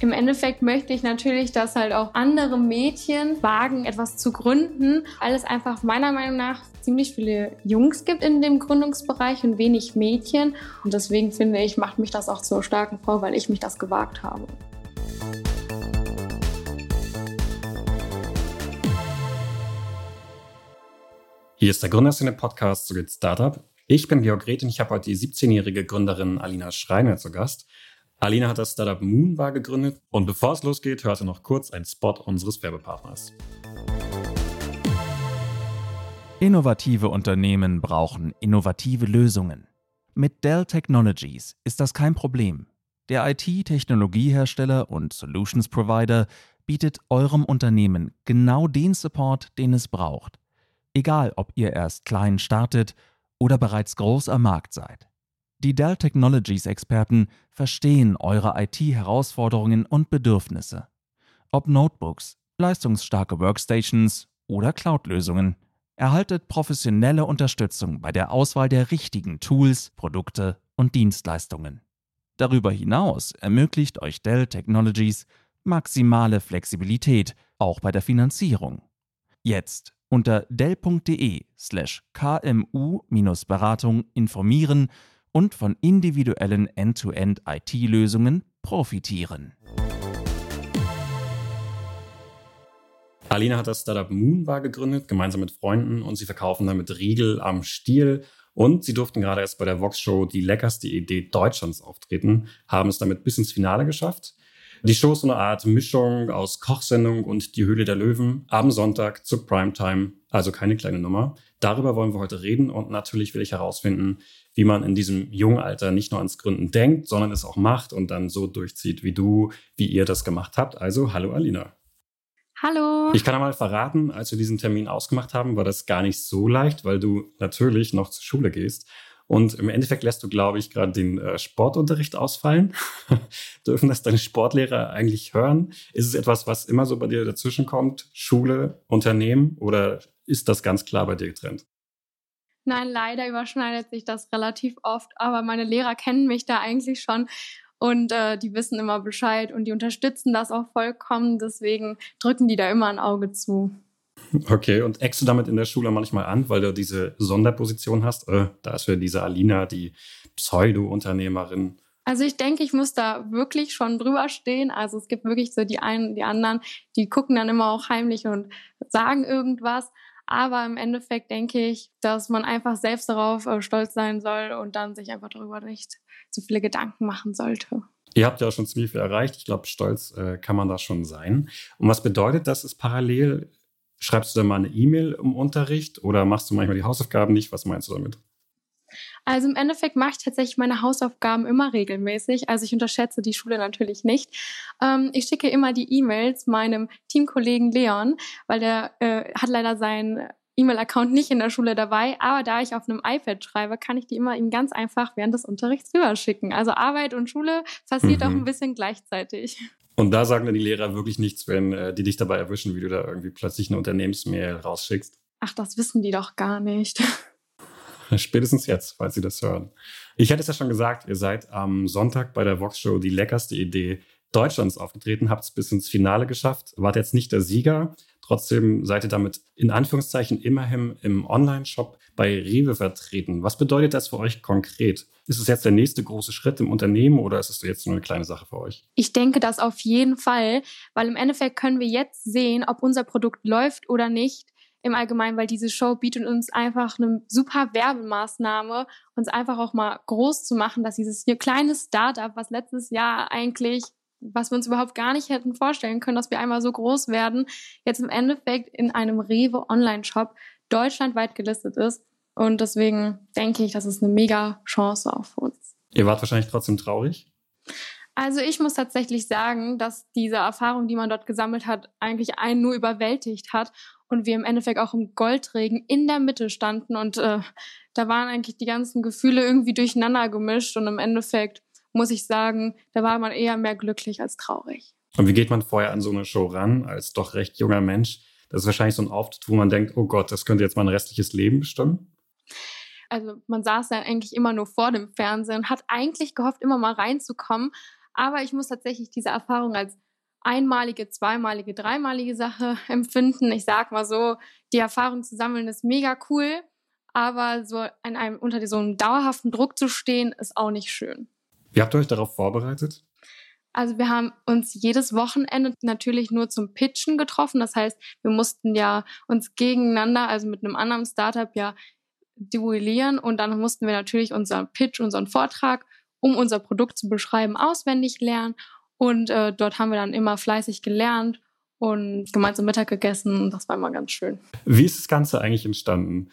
Im Endeffekt möchte ich natürlich, dass halt auch andere Mädchen wagen, etwas zu gründen, weil es einfach meiner Meinung nach ziemlich viele Jungs gibt in dem Gründungsbereich und wenig Mädchen. Und deswegen finde ich, macht mich das auch zur starken Frau, weil ich mich das gewagt habe. Hier ist der Gründerszene-Podcast zu Get Startup. Ich bin Georg Reth und ich habe heute die 17-jährige Gründerin Alina Schreiner zu Gast. Alina hat das Startup Moonbar gegründet und bevor es losgeht, hörte noch kurz ein Spot unseres Werbepartners. Innovative Unternehmen brauchen innovative Lösungen. Mit Dell Technologies ist das kein Problem. Der IT-Technologiehersteller und Solutions Provider bietet eurem Unternehmen genau den Support, den es braucht. Egal, ob ihr erst klein startet oder bereits groß am Markt seid. Die Dell Technologies Experten verstehen eure IT-Herausforderungen und Bedürfnisse. Ob Notebooks, leistungsstarke Workstations oder Cloud-Lösungen, erhaltet professionelle Unterstützung bei der Auswahl der richtigen Tools, Produkte und Dienstleistungen. Darüber hinaus ermöglicht euch Dell Technologies maximale Flexibilität, auch bei der Finanzierung. Jetzt unter dell.de slash kmu-beratung informieren und von individuellen End-to-End-IT-Lösungen profitieren. Alina hat das Startup Moonbar gegründet, gemeinsam mit Freunden, und sie verkaufen damit Riegel am Stiel. Und sie durften gerade erst bei der Vox Show die leckerste Idee Deutschlands auftreten, haben es damit bis ins Finale geschafft. Die Show ist so eine Art Mischung aus Kochsendung und Die Höhle der Löwen am Sonntag zur Primetime, also keine kleine Nummer. Darüber wollen wir heute reden und natürlich will ich herausfinden, wie man in diesem jungen Alter nicht nur ans Gründen denkt, sondern es auch macht und dann so durchzieht, wie du, wie ihr das gemacht habt. Also, hallo Alina. Hallo. Ich kann einmal verraten, als wir diesen Termin ausgemacht haben, war das gar nicht so leicht, weil du natürlich noch zur Schule gehst. Und im Endeffekt lässt du, glaube ich, gerade den äh, Sportunterricht ausfallen. Dürfen das deine Sportlehrer eigentlich hören? Ist es etwas, was immer so bei dir dazwischen kommt? Schule, Unternehmen oder ist das ganz klar bei dir getrennt? Nein, leider überschneidet sich das relativ oft, aber meine Lehrer kennen mich da eigentlich schon und äh, die wissen immer Bescheid und die unterstützen das auch vollkommen. Deswegen drücken die da immer ein Auge zu. Okay, und eckst du damit in der Schule manchmal an, weil du diese Sonderposition hast? Äh, da ist ja diese Alina, die Pseudo-Unternehmerin. Also ich denke, ich muss da wirklich schon drüber stehen. Also es gibt wirklich so die einen, die anderen, die gucken dann immer auch heimlich und sagen irgendwas. Aber im Endeffekt denke ich, dass man einfach selbst darauf äh, stolz sein soll und dann sich einfach darüber nicht so viele Gedanken machen sollte. Ihr habt ja auch schon ziemlich viel erreicht. Ich glaube, stolz äh, kann man da schon sein. Und was bedeutet das? Ist parallel, schreibst du da mal eine E-Mail im Unterricht oder machst du manchmal die Hausaufgaben nicht? Was meinst du damit? Also im Endeffekt mache ich tatsächlich meine Hausaufgaben immer regelmäßig. Also ich unterschätze die Schule natürlich nicht. Ähm, ich schicke immer die E-Mails meinem Teamkollegen Leon, weil der äh, hat leider seinen E-Mail-Account nicht in der Schule dabei, aber da ich auf einem iPad schreibe, kann ich die immer ihm ganz einfach während des Unterrichts rüberschicken. Also Arbeit und Schule passiert mhm. auch ein bisschen gleichzeitig. Und da sagen dann die Lehrer wirklich nichts, wenn äh, die dich dabei erwischen, wie du da irgendwie plötzlich eine Unternehmensmail rausschickst. Ach, das wissen die doch gar nicht. Spätestens jetzt, falls Sie das hören. Ich hatte es ja schon gesagt, ihr seid am Sonntag bei der Vox Show die leckerste Idee Deutschlands aufgetreten, habt es bis ins Finale geschafft, wart jetzt nicht der Sieger. Trotzdem seid ihr damit in Anführungszeichen immerhin im Online-Shop bei Rewe vertreten. Was bedeutet das für euch konkret? Ist es jetzt der nächste große Schritt im Unternehmen oder ist es jetzt nur eine kleine Sache für euch? Ich denke das auf jeden Fall, weil im Endeffekt können wir jetzt sehen, ob unser Produkt läuft oder nicht im Allgemeinen, weil diese Show bietet uns einfach eine super Werbemaßnahme, uns einfach auch mal groß zu machen, dass dieses hier kleine Startup, was letztes Jahr eigentlich, was wir uns überhaupt gar nicht hätten vorstellen können, dass wir einmal so groß werden, jetzt im Endeffekt in einem Rewe Online-Shop deutschlandweit gelistet ist. Und deswegen denke ich, das ist eine mega Chance auch für uns. Ihr wart wahrscheinlich trotzdem traurig? Also ich muss tatsächlich sagen, dass diese Erfahrung, die man dort gesammelt hat, eigentlich einen nur überwältigt hat und wir im Endeffekt auch im Goldregen in der Mitte standen und äh, da waren eigentlich die ganzen Gefühle irgendwie durcheinander gemischt und im Endeffekt muss ich sagen, da war man eher mehr glücklich als traurig. Und wie geht man vorher an so eine Show ran als doch recht junger Mensch? Das ist wahrscheinlich so ein Auftritt, wo man denkt, oh Gott, das könnte jetzt mein restliches Leben bestimmen. Also man saß dann eigentlich immer nur vor dem Fernsehen, hat eigentlich gehofft, immer mal reinzukommen, Aber ich muss tatsächlich diese Erfahrung als einmalige, zweimalige, dreimalige Sache empfinden. Ich sag mal so, die Erfahrung zu sammeln ist mega cool, aber so in einem, unter so einem dauerhaften Druck zu stehen, ist auch nicht schön. Wie habt ihr euch darauf vorbereitet? Also wir haben uns jedes Wochenende natürlich nur zum Pitchen getroffen. Das heißt, wir mussten ja uns gegeneinander, also mit einem anderen Startup ja duellieren und dann mussten wir natürlich unseren Pitch, unseren Vortrag, um unser Produkt zu beschreiben, auswendig lernen und äh, dort haben wir dann immer fleißig gelernt und gemeinsam Mittag gegessen. Das war immer ganz schön. Wie ist das Ganze eigentlich entstanden?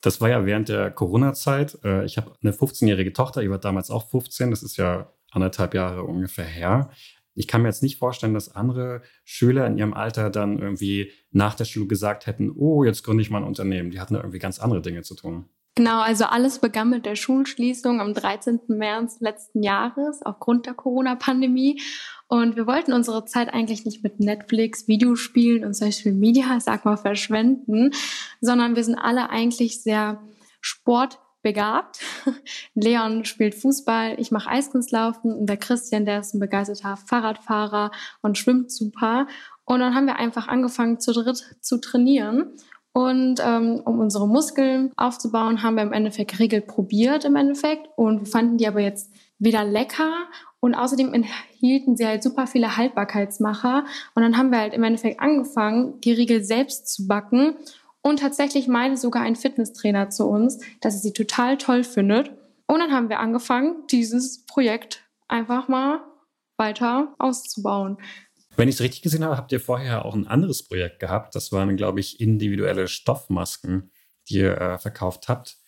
Das war ja während der Corona-Zeit. Äh, ich habe eine 15-jährige Tochter, die war damals auch 15. Das ist ja anderthalb Jahre ungefähr her. Ich kann mir jetzt nicht vorstellen, dass andere Schüler in ihrem Alter dann irgendwie nach der Schule gesagt hätten, oh, jetzt gründe ich mal ein Unternehmen. Die hatten da irgendwie ganz andere Dinge zu tun. Genau, also alles begann mit der Schulschließung am 13. März letzten Jahres aufgrund der Corona-Pandemie. Und wir wollten unsere Zeit eigentlich nicht mit Netflix, Videospielen und Social Media, sag mal, verschwenden, sondern wir sind alle eigentlich sehr sportbegabt. Leon spielt Fußball, ich mache Eiskunstlaufen und der Christian, der ist ein begeisterter Fahrradfahrer und schwimmt super. Und dann haben wir einfach angefangen zu dritt zu trainieren. Und ähm, um unsere Muskeln aufzubauen, haben wir im Endeffekt Riegel probiert im Endeffekt. Und wir fanden die aber jetzt wieder lecker. Und außerdem enthielten sie halt super viele Haltbarkeitsmacher. Und dann haben wir halt im Endeffekt angefangen, die Riegel selbst zu backen. Und tatsächlich meinte sogar ein Fitnesstrainer zu uns, dass er sie total toll findet. Und dann haben wir angefangen, dieses Projekt einfach mal weiter auszubauen. Wenn ich es richtig gesehen habe, habt ihr vorher auch ein anderes Projekt gehabt. Das waren, glaube ich, individuelle Stoffmasken, die ihr äh, verkauft habt.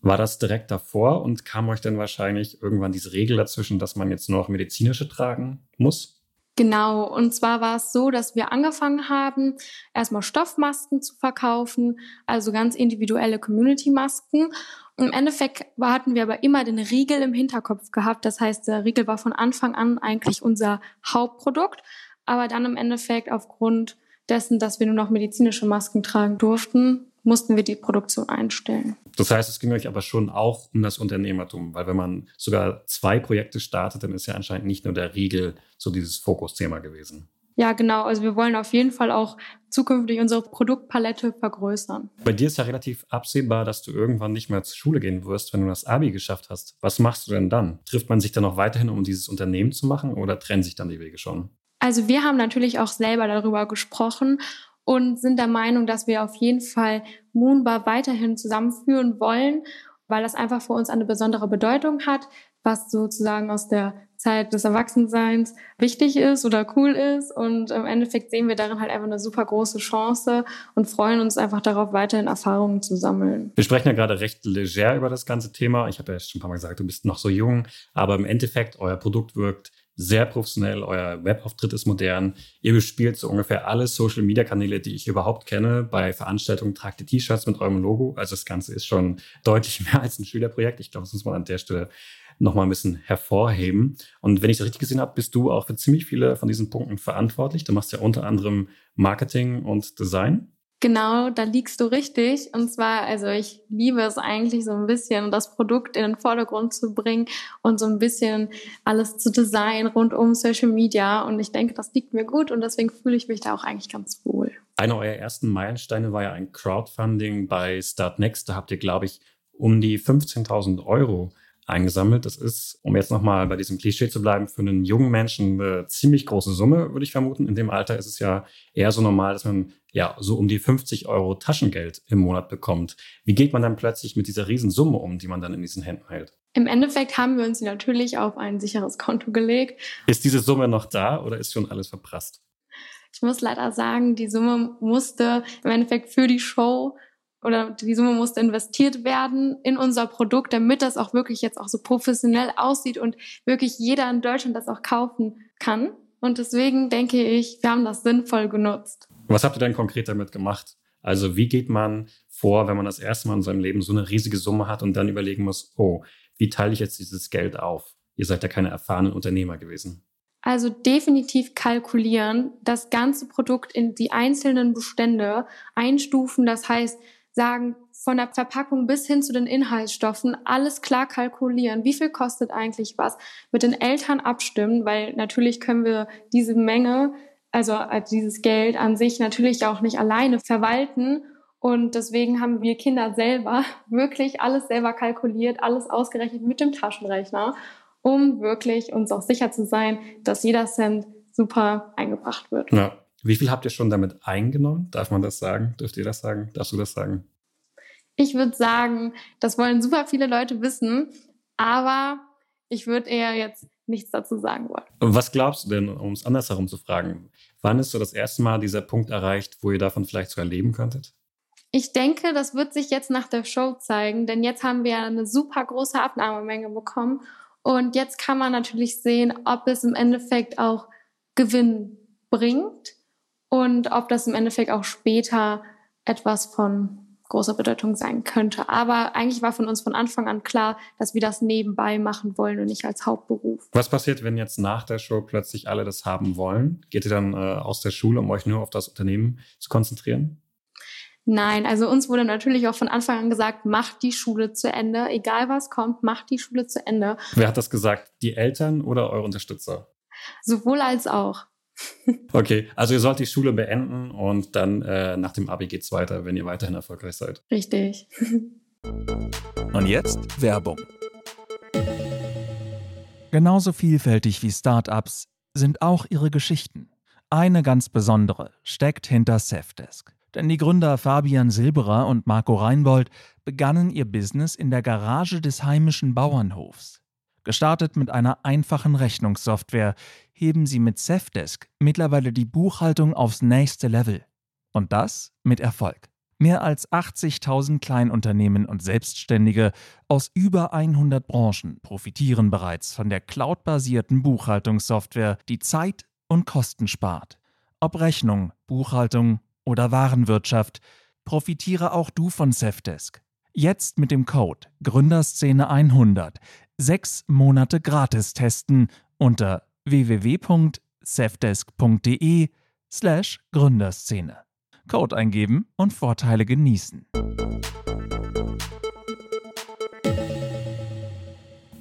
War das direkt davor und kam euch dann wahrscheinlich irgendwann diese Regel dazwischen, dass man jetzt nur noch medizinische tragen muss? Genau, und zwar war es so, dass wir angefangen haben, erstmal Stoffmasken zu verkaufen, also ganz individuelle Community-Masken. Im Endeffekt hatten wir aber immer den Riegel im Hinterkopf gehabt. Das heißt, der Riegel war von Anfang an eigentlich unser Hauptprodukt aber dann im Endeffekt aufgrund dessen, dass wir nur noch medizinische Masken tragen durften, mussten wir die Produktion einstellen. Das heißt, es ging euch aber schon auch um das Unternehmertum, weil wenn man sogar zwei Projekte startet, dann ist ja anscheinend nicht nur der Riegel so dieses Fokusthema gewesen. Ja, genau. Also wir wollen auf jeden Fall auch zukünftig unsere Produktpalette vergrößern. Bei dir ist ja relativ absehbar, dass du irgendwann nicht mehr zur Schule gehen wirst, wenn du das Abi geschafft hast. Was machst du denn dann? Trifft man sich dann noch weiterhin, um dieses Unternehmen zu machen oder trennen sich dann die Wege schon? Also wir haben natürlich auch selber darüber gesprochen und sind der Meinung, dass wir auf jeden Fall Moonbar weiterhin zusammenführen wollen, weil das einfach für uns eine besondere Bedeutung hat, was sozusagen aus der Zeit des Erwachsenseins wichtig ist oder cool ist. Und im Endeffekt sehen wir darin halt einfach eine super große Chance und freuen uns einfach darauf, weiterhin Erfahrungen zu sammeln. Wir sprechen ja gerade recht leger über das ganze Thema. Ich habe ja schon ein paar Mal gesagt, du bist noch so jung, aber im Endeffekt, euer Produkt wirkt sehr professionell, euer Webauftritt ist modern. Ihr bespielt so ungefähr alle Social Media Kanäle, die ich überhaupt kenne. Bei Veranstaltungen tragt ihr T-Shirts mit eurem Logo. Also das Ganze ist schon deutlich mehr als ein Schülerprojekt. Ich glaube, das muss man an der Stelle nochmal ein bisschen hervorheben. Und wenn ich das richtig gesehen habe, bist du auch für ziemlich viele von diesen Punkten verantwortlich. Du machst ja unter anderem Marketing und Design. Genau, da liegst du richtig. Und zwar, also ich liebe es eigentlich so ein bisschen, das Produkt in den Vordergrund zu bringen und so ein bisschen alles zu designen rund um Social Media. Und ich denke, das liegt mir gut und deswegen fühle ich mich da auch eigentlich ganz wohl. Einer eurer ersten Meilensteine war ja ein Crowdfunding bei Startnext. Da habt ihr, glaube ich, um die 15.000 Euro eingesammelt. Das ist, um jetzt nochmal bei diesem Klischee zu bleiben, für einen jungen Menschen eine ziemlich große Summe, würde ich vermuten. In dem Alter ist es ja eher so normal, dass man ja so um die 50 Euro Taschengeld im Monat bekommt. Wie geht man dann plötzlich mit dieser Riesensumme um, die man dann in diesen Händen hält? Im Endeffekt haben wir uns natürlich auf ein sicheres Konto gelegt. Ist diese Summe noch da oder ist schon alles verprasst? Ich muss leider sagen, die Summe musste im Endeffekt für die Show oder die Summe musste investiert werden in unser Produkt, damit das auch wirklich jetzt auch so professionell aussieht und wirklich jeder in Deutschland das auch kaufen kann. Und deswegen denke ich, wir haben das sinnvoll genutzt. Was habt ihr denn konkret damit gemacht? Also wie geht man vor, wenn man das erste Mal in seinem Leben so eine riesige Summe hat und dann überlegen muss, oh, wie teile ich jetzt dieses Geld auf? Ihr seid ja keine erfahrenen Unternehmer gewesen. Also definitiv kalkulieren, das ganze Produkt in die einzelnen Bestände einstufen. Das heißt, sagen, von der Verpackung bis hin zu den Inhaltsstoffen alles klar kalkulieren. Wie viel kostet eigentlich was? Mit den Eltern abstimmen, weil natürlich können wir diese Menge, also äh, dieses Geld an sich natürlich auch nicht alleine verwalten. Und deswegen haben wir Kinder selber wirklich alles selber kalkuliert, alles ausgerechnet mit dem Taschenrechner, um wirklich uns auch sicher zu sein, dass jeder Cent super eingebracht wird. Ja. Wie viel habt ihr schon damit eingenommen? Darf man das sagen? Dürft ihr das sagen? Darfst du das sagen? Ich würde sagen, das wollen super viele Leute wissen, aber ich würde eher jetzt nichts dazu sagen wollen. Was glaubst du denn, um es andersherum zu fragen? Wann ist so das erste Mal dieser Punkt erreicht, wo ihr davon vielleicht sogar leben könntet? Ich denke, das wird sich jetzt nach der Show zeigen, denn jetzt haben wir eine super große Abnahmemenge bekommen und jetzt kann man natürlich sehen, ob es im Endeffekt auch Gewinn bringt und ob das im Endeffekt auch später etwas von großer Bedeutung sein könnte. Aber eigentlich war von uns von Anfang an klar, dass wir das nebenbei machen wollen und nicht als Hauptberuf. Was passiert, wenn jetzt nach der Show plötzlich alle das haben wollen? Geht ihr dann äh, aus der Schule, um euch nur auf das Unternehmen zu konzentrieren? Nein, also uns wurde natürlich auch von Anfang an gesagt, macht die Schule zu Ende, egal was kommt, macht die Schule zu Ende. Wer hat das gesagt? Die Eltern oder eure Unterstützer? Sowohl als auch. Okay, also ihr sollt die Schule beenden und dann äh, nach dem Abi geht's weiter, wenn ihr weiterhin erfolgreich seid. Richtig. und jetzt Werbung. Genauso vielfältig wie Startups sind auch ihre Geschichten. Eine ganz besondere steckt hinter Safdesk. Denn die Gründer Fabian Silberer und Marco Reinbold begannen ihr Business in der Garage des heimischen Bauernhofs. Gestartet mit einer einfachen Rechnungssoftware, heben sie mit Safdesk mittlerweile die Buchhaltung aufs nächste Level. Und das mit Erfolg. Mehr als 80.000 Kleinunternehmen und Selbstständige aus über 100 Branchen profitieren bereits von der cloudbasierten Buchhaltungssoftware, die Zeit und Kosten spart. Ob Rechnung, Buchhaltung oder Warenwirtschaft, profitiere auch du von Safdesk. Jetzt mit dem Code Gründerszene 100 sechs Monate gratis testen unter www.safdesk.de slash Gründerszene. Code eingeben und Vorteile genießen.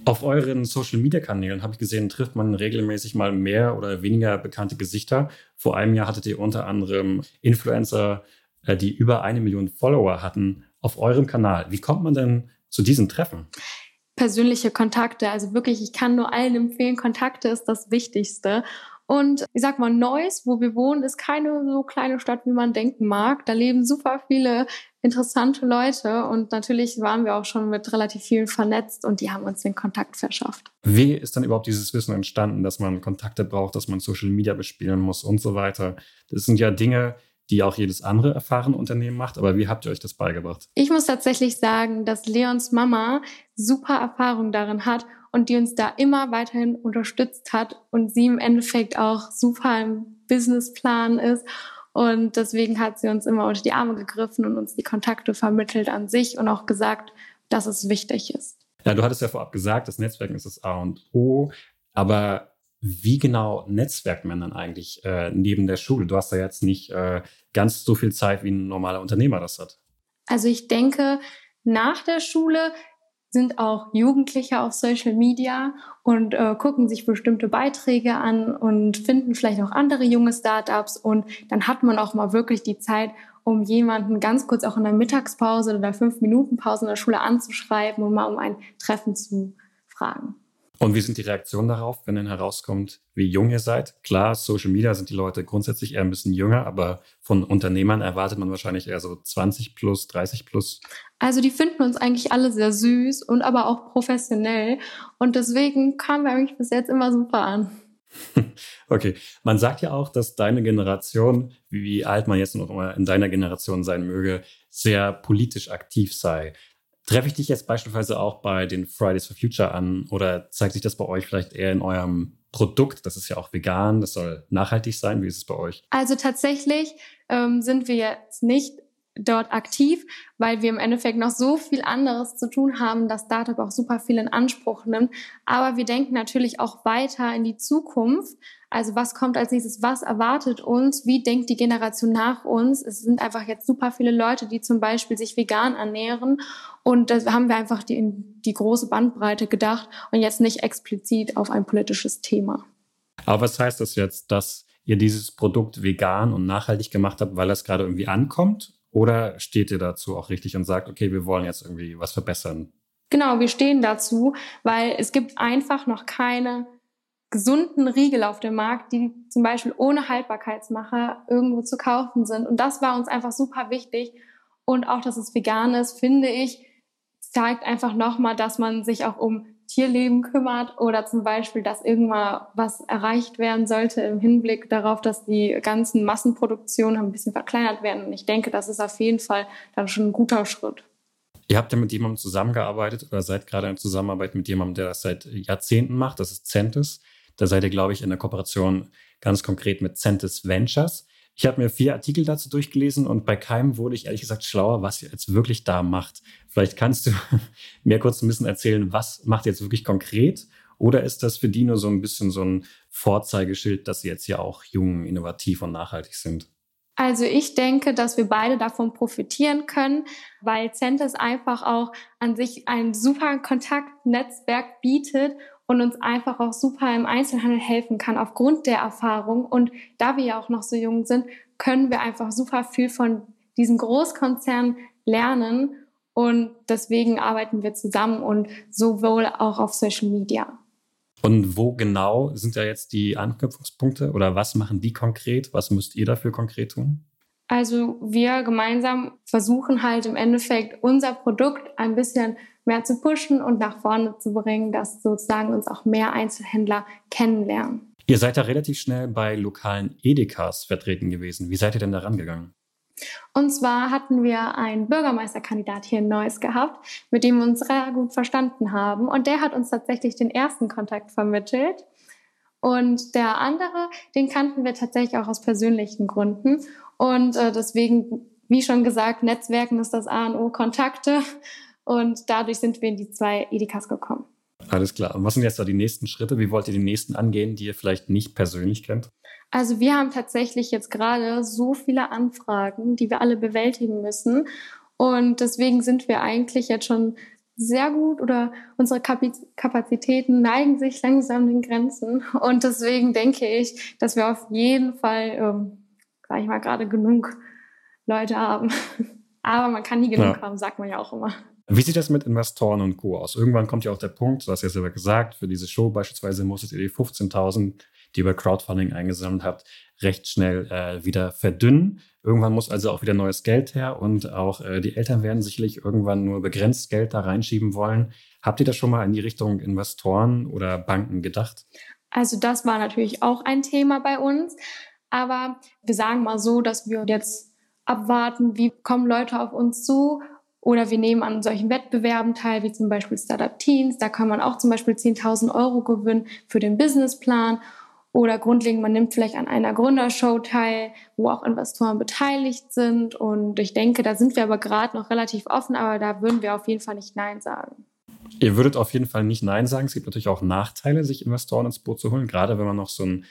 Auf euren Social-Media-Kanälen habe ich gesehen, trifft man regelmäßig mal mehr oder weniger bekannte Gesichter. Vor einem Jahr hattet ihr unter anderem Influencer, äh, die über eine Million Follower hatten, auf eurem Kanal. Wie kommt man denn zu diesen Treffen? Persönliche Kontakte. Also wirklich, ich kann nur allen empfehlen, Kontakte ist das Wichtigste. Und ich sag mal, Neuss, wo wir wohnen, ist keine so kleine Stadt, wie man denken mag. Da leben super viele interessante Leute und natürlich waren wir auch schon mit relativ vielen vernetzt und die haben uns den Kontakt verschafft. Wie ist dann überhaupt dieses Wissen entstanden, dass man Kontakte braucht, dass man Social Media bespielen muss und so weiter? Das sind ja Dinge, die auch jedes andere erfahrene Unternehmen macht. Aber wie habt ihr euch das beigebracht? Ich muss tatsächlich sagen, dass Leons Mama super Erfahrung darin hat und die uns da immer weiterhin unterstützt hat und sie im Endeffekt auch super im Businessplan ist. Und deswegen hat sie uns immer unter die Arme gegriffen und uns die Kontakte vermittelt an sich und auch gesagt, dass es wichtig ist. Ja, du hattest ja vorab gesagt, das Netzwerken ist das A und O. Aber wie genau netzwerkt man dann eigentlich äh, neben der Schule? Du hast da jetzt nicht äh, ganz so viel Zeit, wie ein normaler Unternehmer das hat. Also ich denke, nach der Schule sind auch Jugendliche auf Social Media und äh, gucken sich bestimmte Beiträge an und finden vielleicht auch andere junge Startups und dann hat man auch mal wirklich die Zeit, um jemanden ganz kurz auch in der Mittagspause oder fünf Minuten Pause in der Schule anzuschreiben und mal um ein Treffen zu fragen. Und wie sind die Reaktionen darauf, wenn dann herauskommt, wie jung ihr seid? Klar, Social Media sind die Leute grundsätzlich eher ein bisschen jünger, aber von Unternehmern erwartet man wahrscheinlich eher so 20 plus, 30 plus. Also die finden uns eigentlich alle sehr süß und aber auch professionell. Und deswegen kamen wir eigentlich bis jetzt immer super an. Okay, man sagt ja auch, dass deine Generation, wie alt man jetzt noch immer in deiner Generation sein möge, sehr politisch aktiv sei. Treffe ich dich jetzt beispielsweise auch bei den Fridays for Future an oder zeigt sich das bei euch vielleicht eher in eurem Produkt? Das ist ja auch vegan, das soll nachhaltig sein. Wie ist es bei euch? Also tatsächlich ähm, sind wir jetzt nicht dort aktiv, weil wir im Endeffekt noch so viel anderes zu tun haben, dass Startup auch super viel in Anspruch nimmt. Aber wir denken natürlich auch weiter in die Zukunft. Also was kommt als nächstes? Was erwartet uns? Wie denkt die Generation nach uns? Es sind einfach jetzt super viele Leute, die zum Beispiel sich vegan ernähren. Und da haben wir einfach die, die große Bandbreite gedacht und jetzt nicht explizit auf ein politisches Thema. Aber was heißt das jetzt, dass ihr dieses Produkt vegan und nachhaltig gemacht habt, weil das gerade irgendwie ankommt? Oder steht ihr dazu auch richtig und sagt, okay, wir wollen jetzt irgendwie was verbessern? Genau, wir stehen dazu, weil es gibt einfach noch keine gesunden Riegel auf dem Markt, die zum Beispiel ohne Haltbarkeitsmacher irgendwo zu kaufen sind. Und das war uns einfach super wichtig. Und auch, dass es vegan ist, finde ich, zeigt einfach nochmal, dass man sich auch um Tierleben kümmert oder zum Beispiel, dass irgendwann was erreicht werden sollte im Hinblick darauf, dass die ganzen Massenproduktionen ein bisschen verkleinert werden. Und ich denke, das ist auf jeden Fall dann schon ein guter Schritt. Ihr habt ja mit jemandem zusammengearbeitet oder seid gerade in Zusammenarbeit mit jemandem, der das seit Jahrzehnten macht. Das ist Centis. Da seid ihr, glaube ich, in der Kooperation ganz konkret mit Centis Ventures. Ich habe mir vier Artikel dazu durchgelesen und bei keinem wurde ich ehrlich gesagt schlauer, was ihr jetzt wirklich da macht. Vielleicht kannst du mir kurz ein bisschen erzählen, was macht ihr jetzt wirklich konkret? Oder ist das für die nur so ein bisschen so ein Vorzeigeschild, dass sie jetzt ja auch jung, innovativ und nachhaltig sind? Also ich denke, dass wir beide davon profitieren können, weil Centers einfach auch an sich ein super Kontaktnetzwerk bietet und uns einfach auch super im Einzelhandel helfen kann aufgrund der Erfahrung. Und da wir ja auch noch so jung sind, können wir einfach super viel von diesen Großkonzernen lernen. Und deswegen arbeiten wir zusammen und sowohl auch auf Social Media. Und wo genau sind da jetzt die Anknüpfungspunkte oder was machen die konkret? Was müsst ihr dafür konkret tun? Also wir gemeinsam versuchen halt im Endeffekt unser Produkt ein bisschen mehr zu pushen und nach vorne zu bringen, dass sozusagen uns auch mehr Einzelhändler kennenlernen. Ihr seid da relativ schnell bei lokalen Edekas vertreten gewesen. Wie seid ihr denn da rangegangen? Und zwar hatten wir einen Bürgermeisterkandidat hier in Neuss gehabt, mit dem wir uns sehr gut verstanden haben. Und der hat uns tatsächlich den ersten Kontakt vermittelt. Und der andere, den kannten wir tatsächlich auch aus persönlichen Gründen. Und äh, deswegen, wie schon gesagt, Netzwerken ist das A und O, Kontakte. Und dadurch sind wir in die zwei Edekas gekommen. Alles klar. Und was sind jetzt da die nächsten Schritte? Wie wollt ihr die nächsten angehen, die ihr vielleicht nicht persönlich kennt? Also wir haben tatsächlich jetzt gerade so viele Anfragen, die wir alle bewältigen müssen. Und deswegen sind wir eigentlich jetzt schon sehr gut oder unsere Kapazitäten neigen sich langsam den Grenzen. Und deswegen denke ich, dass wir auf jeden Fall, ähm, sag ich mal, gerade genug Leute haben. Aber man kann nie genug ja. haben, sagt man ja auch immer. Wie sieht das mit Investoren und Co. aus? Irgendwann kommt ja auch der Punkt, du hast ja selber gesagt, für diese Show beispielsweise musstet ihr die 15.000, die ihr bei Crowdfunding eingesammelt habt, recht schnell äh, wieder verdünnen. Irgendwann muss also auch wieder neues Geld her und auch äh, die Eltern werden sicherlich irgendwann nur begrenzt Geld da reinschieben wollen. Habt ihr da schon mal in die Richtung Investoren oder Banken gedacht? Also das war natürlich auch ein Thema bei uns. Aber wir sagen mal so, dass wir jetzt abwarten, wie kommen Leute auf uns zu oder wir nehmen an solchen Wettbewerben teil, wie zum Beispiel Startup Teens. Da kann man auch zum Beispiel 10.000 Euro gewinnen für den Businessplan. Oder grundlegend, man nimmt vielleicht an einer Gründershow teil, wo auch Investoren beteiligt sind. Und ich denke, da sind wir aber gerade noch relativ offen, aber da würden wir auf jeden Fall nicht Nein sagen. Ihr würdet auf jeden Fall nicht Nein sagen. Es gibt natürlich auch Nachteile, sich Investoren ins Boot zu holen, gerade wenn man noch so ein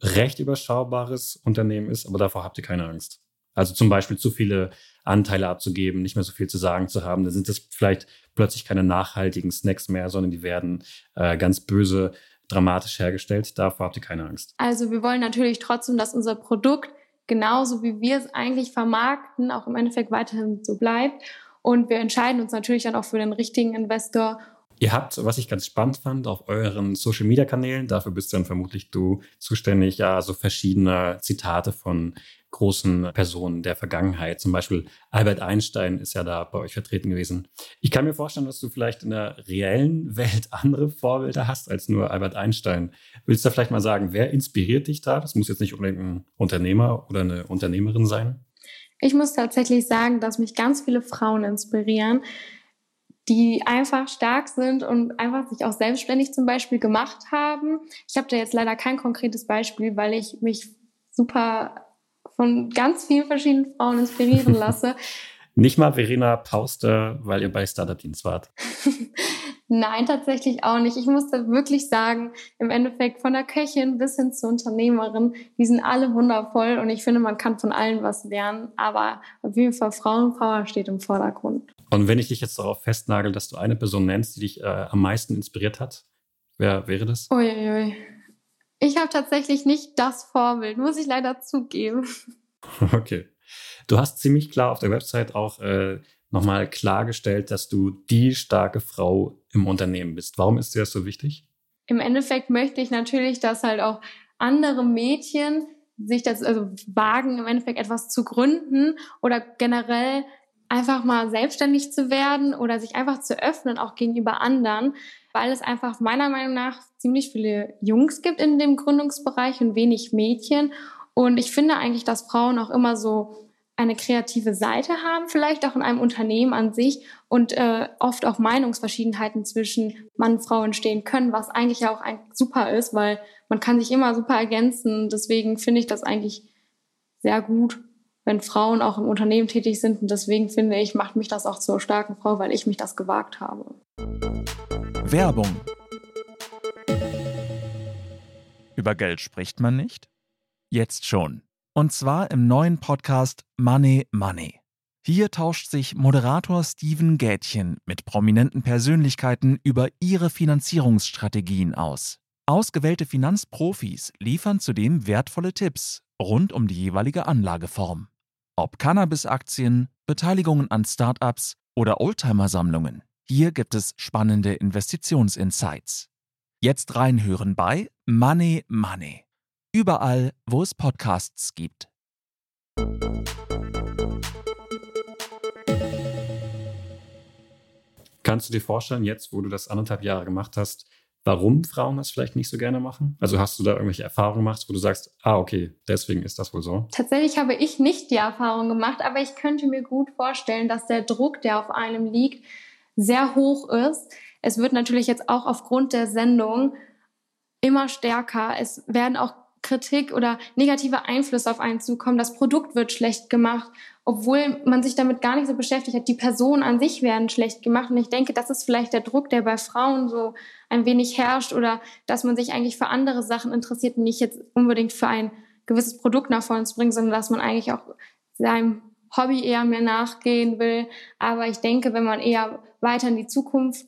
recht überschaubares Unternehmen ist. Aber davor habt ihr keine Angst. Also zum Beispiel zu viele Anteile abzugeben, nicht mehr so viel zu sagen zu haben. Dann sind das vielleicht plötzlich keine nachhaltigen Snacks mehr, sondern die werden äh, ganz böse, dramatisch hergestellt. Davor habt ihr keine Angst. Also wir wollen natürlich trotzdem, dass unser Produkt genauso wie wir es eigentlich vermarkten, auch im Endeffekt weiterhin so bleibt. Und wir entscheiden uns natürlich dann auch für den richtigen Investor. Ihr habt, was ich ganz spannend fand, auf euren Social Media Kanälen, dafür bist dann vermutlich du zuständig, ja, so verschiedene Zitate von großen Personen der Vergangenheit. Zum Beispiel Albert Einstein ist ja da bei euch vertreten gewesen. Ich kann mir vorstellen, dass du vielleicht in der reellen Welt andere Vorbilder hast als nur Albert Einstein. Willst du da vielleicht mal sagen, wer inspiriert dich da? Das muss jetzt nicht unbedingt ein Unternehmer oder eine Unternehmerin sein. Ich muss tatsächlich sagen, dass mich ganz viele Frauen inspirieren, die einfach stark sind und einfach sich auch selbstständig zum Beispiel gemacht haben. Ich habe da jetzt leider kein konkretes Beispiel, weil ich mich super von ganz vielen verschiedenen Frauen inspirieren lasse. Nicht mal Verena Pauster, weil ihr bei Startup-Dienst wart. Nein, tatsächlich auch nicht. Ich muss da wirklich sagen, im Endeffekt von der Köchin bis hin zur Unternehmerin, die sind alle wundervoll und ich finde, man kann von allen was lernen, aber auf jeden Fall Frauenpower steht im Vordergrund. Und wenn ich dich jetzt darauf festnagel, dass du eine Person nennst, die dich äh, am meisten inspiriert hat, wer wäre das? Uiuiui. Ich habe tatsächlich nicht das Vorbild, muss ich leider zugeben. Okay. Du hast ziemlich klar auf der Website auch äh, nochmal klargestellt, dass du die starke Frau im Unternehmen bist. Warum ist dir das so wichtig? Im Endeffekt möchte ich natürlich, dass halt auch andere Mädchen sich das also wagen, im Endeffekt etwas zu gründen oder generell einfach mal selbstständig zu werden oder sich einfach zu öffnen, auch gegenüber anderen, weil es einfach meiner Meinung nach ziemlich viele Jungs gibt in dem Gründungsbereich und wenig Mädchen. Und ich finde eigentlich, dass Frauen auch immer so eine kreative Seite haben, vielleicht auch in einem Unternehmen an sich und äh, oft auch Meinungsverschiedenheiten zwischen Mann und Frau entstehen können, was eigentlich auch ein, super ist, weil man kann sich immer super ergänzen. Deswegen finde ich das eigentlich sehr gut, wenn Frauen auch im Unternehmen tätig sind. Und deswegen finde ich, macht mich das auch zur starken Frau, weil ich mich das gewagt habe. Werbung. Über Geld spricht man nicht? Jetzt schon. Und zwar im neuen Podcast Money Money. Hier tauscht sich Moderator Steven Gätchen mit prominenten Persönlichkeiten über ihre Finanzierungsstrategien aus. Ausgewählte Finanzprofis liefern zudem wertvolle Tipps rund um die jeweilige Anlageform. Ob Cannabis-Aktien, Beteiligungen an Startups oder Oldtimer-Sammlungen, hier gibt es spannende Investitionsinsights. Jetzt reinhören bei Money Money. Überall, wo es Podcasts gibt. Kannst du dir vorstellen, jetzt, wo du das anderthalb Jahre gemacht hast, warum Frauen das vielleicht nicht so gerne machen? Also hast du da irgendwelche Erfahrungen gemacht, wo du sagst, ah, okay, deswegen ist das wohl so? Tatsächlich habe ich nicht die Erfahrung gemacht, aber ich könnte mir gut vorstellen, dass der Druck, der auf einem liegt, sehr hoch ist. Es wird natürlich jetzt auch aufgrund der Sendung immer stärker. Es werden auch Kritik oder negative Einflüsse auf einen zukommen. Das Produkt wird schlecht gemacht, obwohl man sich damit gar nicht so beschäftigt hat. Die Personen an sich werden schlecht gemacht. Und ich denke, das ist vielleicht der Druck, der bei Frauen so ein wenig herrscht oder dass man sich eigentlich für andere Sachen interessiert und nicht jetzt unbedingt für ein gewisses Produkt nach vorne zu bringen, sondern dass man eigentlich auch seinem Hobby eher mehr nachgehen will. Aber ich denke, wenn man eher weiter in die Zukunft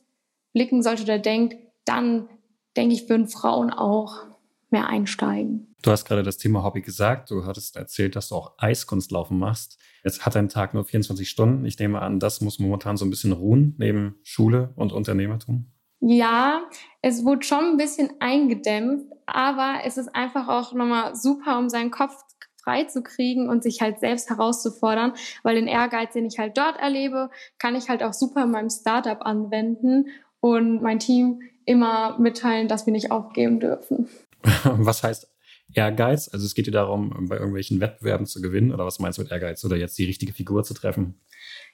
blicken sollte oder denkt, dann denke ich, würden Frauen auch mehr einsteigen. Du hast gerade das Thema Hobby gesagt. Du hattest erzählt, dass du auch Eiskunstlaufen machst. Jetzt hat dein Tag nur 24 Stunden. Ich nehme an, das muss momentan so ein bisschen ruhen neben Schule und Unternehmertum. Ja, es wurde schon ein bisschen eingedämpft, aber es ist einfach auch nochmal super, um seinen Kopf frei zu kriegen und sich halt selbst herauszufordern, weil den Ehrgeiz, den ich halt dort erlebe, kann ich halt auch super in meinem Startup anwenden und mein Team immer mitteilen, dass wir nicht aufgeben dürfen. Was heißt Ehrgeiz? Also es geht dir darum, bei irgendwelchen Wettbewerben zu gewinnen oder was meinst du mit Ehrgeiz oder jetzt die richtige Figur zu treffen?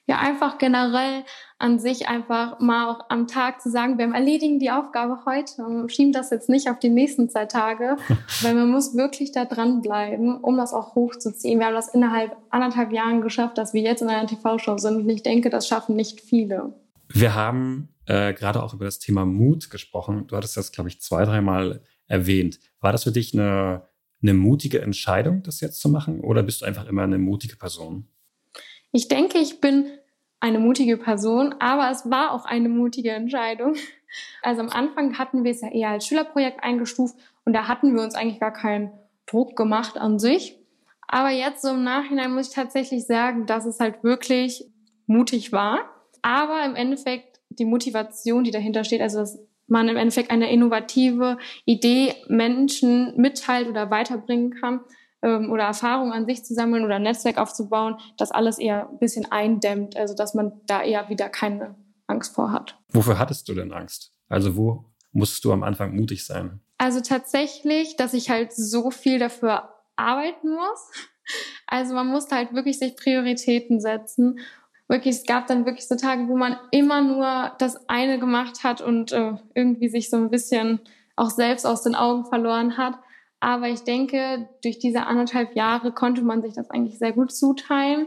Ja, einfach generell an sich einfach mal auch am Tag zu sagen, wir erledigen die Aufgabe heute und schieben das jetzt nicht auf die nächsten zwei Tage, weil man muss wirklich da dranbleiben, um das auch hochzuziehen. Wir haben das innerhalb anderthalb Jahren geschafft, dass wir jetzt in einer TV-Show sind und ich denke, das schaffen nicht viele. Wir haben äh, gerade auch über das Thema Mut gesprochen. Du hattest das, glaube ich, zwei, dreimal erwähnt. War das für dich eine, eine mutige Entscheidung, das jetzt zu machen? Oder bist du einfach immer eine mutige Person? Ich denke, ich bin eine mutige Person, aber es war auch eine mutige Entscheidung. Also am Anfang hatten wir es ja eher als Schülerprojekt eingestuft und da hatten wir uns eigentlich gar keinen Druck gemacht an sich. Aber jetzt so im Nachhinein muss ich tatsächlich sagen, dass es halt wirklich mutig war. Aber im Endeffekt die Motivation, die dahinter steht, also dass man im Endeffekt eine innovative Idee Menschen mitteilt oder weiterbringen kann ähm, oder Erfahrungen an sich zu sammeln oder ein Netzwerk aufzubauen, das alles eher ein bisschen eindämmt, also dass man da eher wieder keine Angst vor hat. Wofür hattest du denn Angst? Also wo musstest du am Anfang mutig sein? Also tatsächlich, dass ich halt so viel dafür arbeiten muss. Also man muss halt wirklich sich Prioritäten setzen wirklich, es gab dann wirklich so Tage, wo man immer nur das eine gemacht hat und äh, irgendwie sich so ein bisschen auch selbst aus den Augen verloren hat. Aber ich denke, durch diese anderthalb Jahre konnte man sich das eigentlich sehr gut zuteilen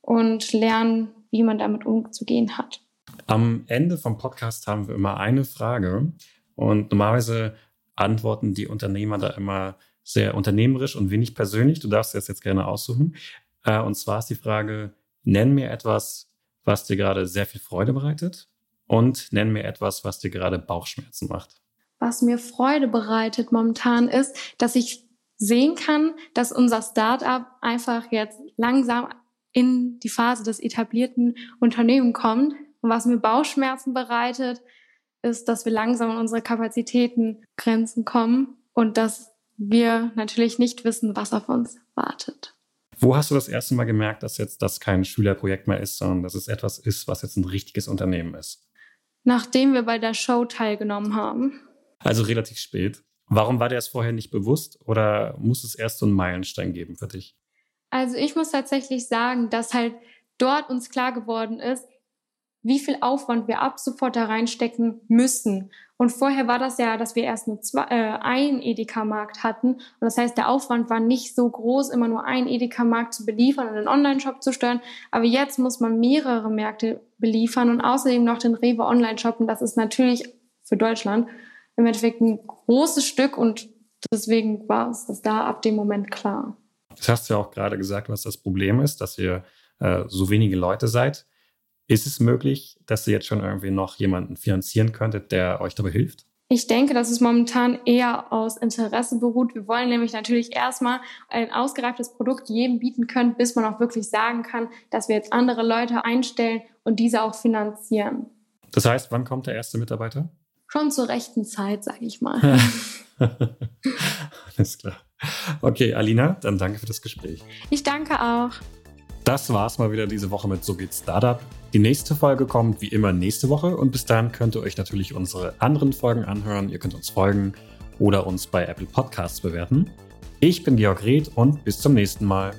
und lernen, wie man damit umzugehen hat. Am Ende vom Podcast haben wir immer eine Frage und normalerweise antworten die Unternehmer da immer sehr unternehmerisch und wenig persönlich. Du darfst das jetzt gerne aussuchen. Äh, und zwar ist die Frage, nenn mir etwas, was dir gerade sehr viel Freude bereitet und nenn mir etwas, was dir gerade Bauchschmerzen macht. Was mir Freude bereitet momentan ist, dass ich sehen kann, dass unser Startup einfach jetzt langsam in die Phase des etablierten Unternehmens kommt. Und was mir Bauchschmerzen bereitet, ist, dass wir langsam an unsere Kapazitäten Grenzen kommen und dass wir natürlich nicht wissen, was auf uns wartet. Wo hast du das erste Mal gemerkt, dass jetzt das kein Schülerprojekt mehr ist, sondern dass es etwas ist, was jetzt ein richtiges Unternehmen ist? Nachdem wir bei der Show teilgenommen haben. Also relativ spät. Warum war dir das vorher nicht bewusst oder muss es erst so einen Meilenstein geben für dich? Also ich muss tatsächlich sagen, dass halt dort uns klar geworden ist, wie viel Aufwand wir ab sofort da reinstecken müssen. Und vorher war das ja, dass wir erst nur zwei, äh, einen Edeka-Markt hatten. Und das heißt, der Aufwand war nicht so groß, immer nur einen Edeka-Markt zu beliefern und einen Online-Shop zu steuern. Aber jetzt muss man mehrere Märkte beliefern und außerdem noch den Rewe Online-Shop. Und das ist natürlich für Deutschland im Endeffekt ein großes Stück und deswegen war es das da ab dem Moment klar. Das hast du ja auch gerade gesagt, was das Problem ist, dass ihr äh, so wenige Leute seid. Ist es möglich, dass ihr jetzt schon irgendwie noch jemanden finanzieren könntet, der euch dabei hilft? Ich denke, dass es momentan eher aus Interesse beruht. Wir wollen nämlich natürlich erstmal ein ausgereiftes Produkt jedem bieten können, bis man auch wirklich sagen kann, dass wir jetzt andere Leute einstellen und diese auch finanzieren. Das heißt, wann kommt der erste Mitarbeiter? Schon zur rechten Zeit, sage ich mal. Alles klar. Okay, Alina, dann danke für das Gespräch. Ich danke auch. Das war's mal wieder diese Woche mit So geht Startup. Die nächste Folge kommt wie immer nächste Woche und bis dahin könnt ihr euch natürlich unsere anderen Folgen anhören. Ihr könnt uns folgen oder uns bei Apple Podcasts bewerten. Ich bin Georg Reth und bis zum nächsten Mal.